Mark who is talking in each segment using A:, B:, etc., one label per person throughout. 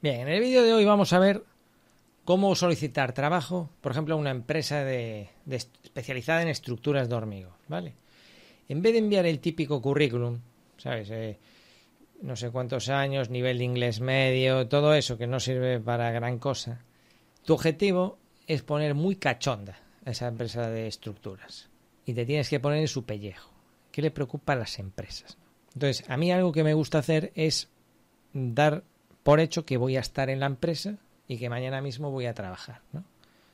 A: Bien, en el vídeo de hoy vamos a ver cómo solicitar trabajo, por ejemplo, a una empresa de, especializada en estructuras de hormigón, ¿vale? En vez de enviar el típico currículum, ¿sabes? Eh, no sé cuántos años, nivel de inglés medio, todo eso que no sirve para gran cosa. Tu objetivo es poner muy cachonda a esa empresa de estructuras y te tienes que poner en su pellejo. ¿Qué le preocupa a las empresas? Entonces, a mí algo que me gusta hacer es dar por hecho que voy a estar en la empresa y que mañana mismo voy a trabajar. ¿no?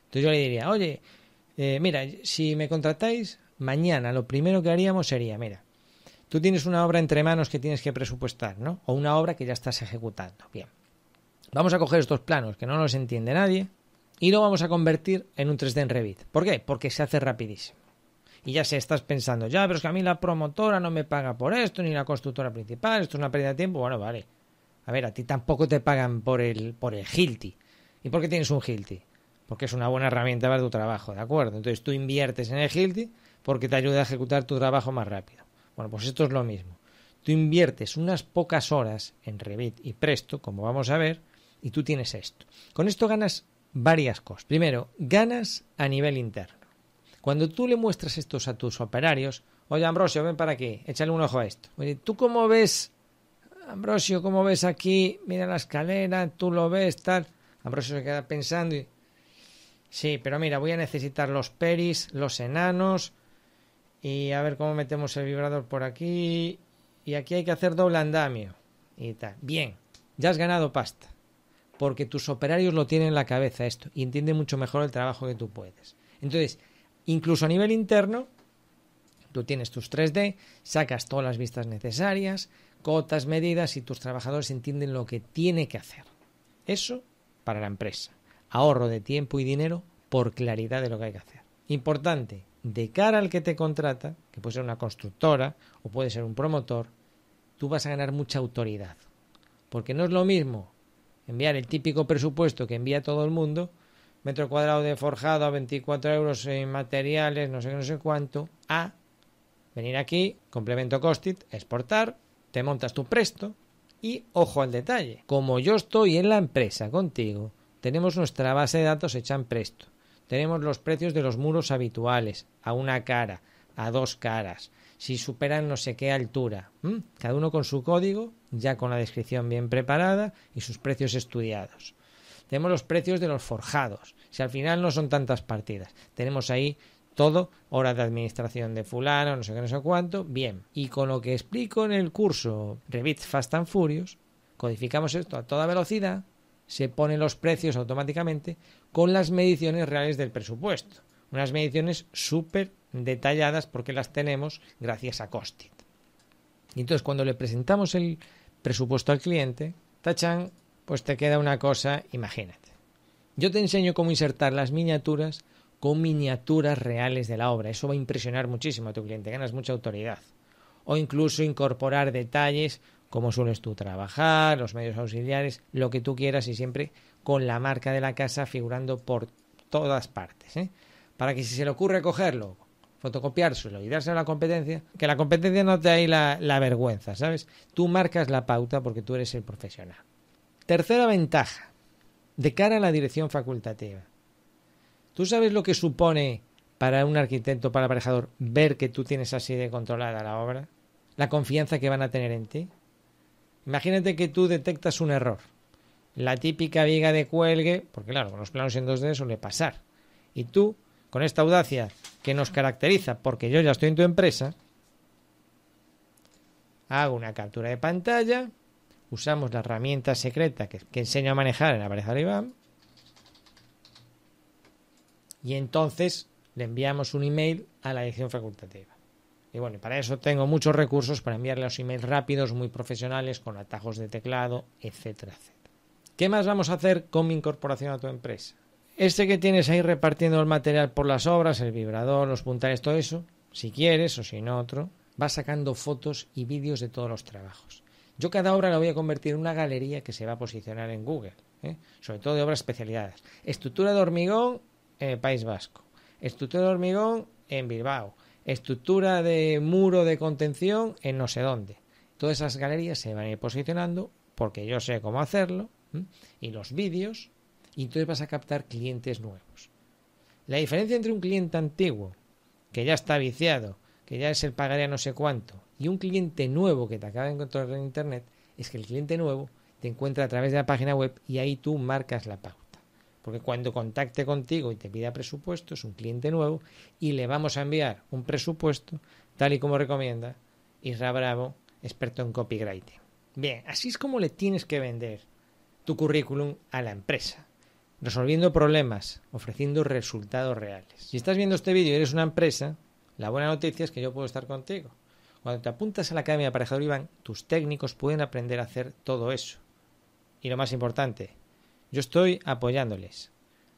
A: Entonces yo le diría, oye, eh, mira, si me contratáis, mañana lo primero que haríamos sería, mira, tú tienes una obra entre manos que tienes que presupuestar, ¿no? O una obra que ya estás ejecutando. Bien. Vamos a coger estos planos que no los entiende nadie y lo vamos a convertir en un 3D en Revit. ¿Por qué? Porque se hace rapidísimo. Y ya se estás pensando, ya, pero es que a mí la promotora no me paga por esto, ni la constructora principal, esto es una pérdida de tiempo. Bueno, vale. A ver, a ti tampoco te pagan por el, por el Hilti. ¿Y por qué tienes un Hilti? Porque es una buena herramienta para tu trabajo, ¿de acuerdo? Entonces tú inviertes en el Hilti porque te ayuda a ejecutar tu trabajo más rápido. Bueno, pues esto es lo mismo. Tú inviertes unas pocas horas en Revit y Presto, como vamos a ver, y tú tienes esto. Con esto ganas varias cosas. Primero, ganas a nivel interno. Cuando tú le muestras estos a tus operarios, oye Ambrosio, ven para aquí, échale un ojo a esto. Oye, ¿tú cómo ves Ambrosio, ¿cómo ves aquí? Mira la escalera, tú lo ves, tal. Ambrosio se queda pensando y... Sí, pero mira, voy a necesitar los peris, los enanos y a ver cómo metemos el vibrador por aquí y aquí hay que hacer doble andamio y tal. Bien, ya has ganado pasta porque tus operarios lo tienen en la cabeza esto y entienden mucho mejor el trabajo que tú puedes. Entonces, incluso a nivel interno, tú tienes tus 3D, sacas todas las vistas necesarias, cotas, medidas y tus trabajadores entienden lo que tiene que hacer. Eso para la empresa. Ahorro de tiempo y dinero por claridad de lo que hay que hacer. Importante, de cara al que te contrata, que puede ser una constructora o puede ser un promotor, tú vas a ganar mucha autoridad. Porque no es lo mismo enviar el típico presupuesto que envía todo el mundo, metro cuadrado de forjado a 24 euros en materiales, no sé qué, no sé cuánto, a venir aquí, complemento costit, exportar, te montas tu presto y ojo al detalle. Como yo estoy en la empresa contigo, tenemos nuestra base de datos hecha en presto. Tenemos los precios de los muros habituales, a una cara, a dos caras, si superan no sé qué altura. Cada uno con su código, ya con la descripción bien preparada y sus precios estudiados. Tenemos los precios de los forjados. Si al final no son tantas partidas, tenemos ahí todo, hora de administración de fulano, no sé qué, no sé cuánto, bien. Y con lo que explico en el curso Revit Fast and Furious, codificamos esto a toda velocidad, se ponen los precios automáticamente con las mediciones reales del presupuesto. Unas mediciones súper detalladas porque las tenemos gracias a Costit. Y entonces cuando le presentamos el presupuesto al cliente, tachan, pues te queda una cosa, imagínate. Yo te enseño cómo insertar las miniaturas con miniaturas reales de la obra. Eso va a impresionar muchísimo a tu cliente, ganas mucha autoridad. O incluso incorporar detalles como sueles tú trabajar, los medios auxiliares, lo que tú quieras y siempre con la marca de la casa figurando por todas partes. ¿eh? Para que si se le ocurre cogerlo, fotocopiárselo y dárselo a la competencia, que la competencia no te dé la, la vergüenza, ¿sabes? Tú marcas la pauta porque tú eres el profesional. Tercera ventaja, de cara a la dirección facultativa. ¿Tú sabes lo que supone para un arquitecto, para el aparejador, ver que tú tienes así de controlada la obra? La confianza que van a tener en ti. Imagínate que tú detectas un error. La típica viga de cuelgue, porque claro, con los planos en 2D suele pasar. Y tú, con esta audacia que nos caracteriza, porque yo ya estoy en tu empresa, hago una captura de pantalla, usamos la herramienta secreta que, enseño a manejar en la pareja de Iván, y entonces le enviamos un email a la edición facultativa. Y bueno, para eso tengo muchos recursos para enviarle los emails rápidos, muy profesionales, con atajos de teclado, etcétera, etcétera. ¿Qué más vamos a hacer con mi incorporación a tu empresa? Este que tienes ahí repartiendo el material por las obras, el vibrador, los puntales, todo eso, si quieres o si no otro, va sacando fotos y vídeos de todos los trabajos. Yo cada obra la voy a convertir en una galería que se va a posicionar en Google, ¿eh? sobre todo de obras especializadas. Estructura de hormigón el País Vasco, estructura de hormigón en Bilbao, estructura de muro de contención en no sé dónde. Todas esas galerías se van a ir posicionando porque yo sé cómo hacerlo, y los vídeos, y entonces vas a captar clientes nuevos. La diferencia entre un cliente antiguo, que ya está viciado, que ya es el pagaré no sé cuánto, y un cliente nuevo que te acaba de encontrar en Internet, es que el cliente nuevo te encuentra a través de la página web y ahí tú marcas la pauta. Porque cuando contacte contigo y te pida presupuesto, es un cliente nuevo y le vamos a enviar un presupuesto tal y como recomienda Isra Bravo, experto en copywriting. Bien, así es como le tienes que vender tu currículum a la empresa, resolviendo problemas, ofreciendo resultados reales. Si estás viendo este vídeo y eres una empresa, la buena noticia es que yo puedo estar contigo. Cuando te apuntas a la Academia de Aparejador Iván, tus técnicos pueden aprender a hacer todo eso. Y lo más importante, yo estoy apoyándoles.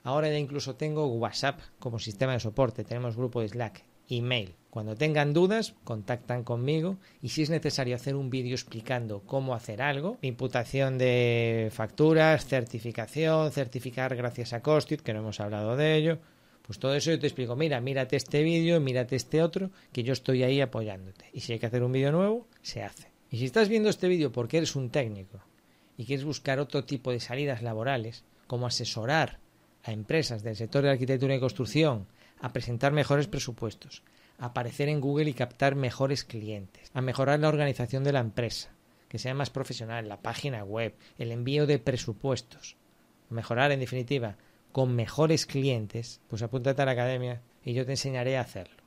A: Ahora ya incluso tengo WhatsApp como sistema de soporte, tenemos grupo de Slack, email. Cuando tengan dudas, contactan conmigo y si es necesario hacer un vídeo explicando cómo hacer algo, imputación de facturas, certificación, certificar gracias a Costit, que no hemos hablado de ello, pues todo eso yo te explico, mira, mírate este vídeo, mírate este otro, que yo estoy ahí apoyándote. Y si hay que hacer un vídeo nuevo, se hace. Y si estás viendo este vídeo porque eres un técnico y quieres buscar otro tipo de salidas laborales, como asesorar a empresas del sector de arquitectura y construcción, a presentar mejores presupuestos, a aparecer en Google y captar mejores clientes, a mejorar la organización de la empresa, que sea más profesional, la página web, el envío de presupuestos, mejorar en definitiva con mejores clientes, pues apúntate a la academia y yo te enseñaré a hacerlo.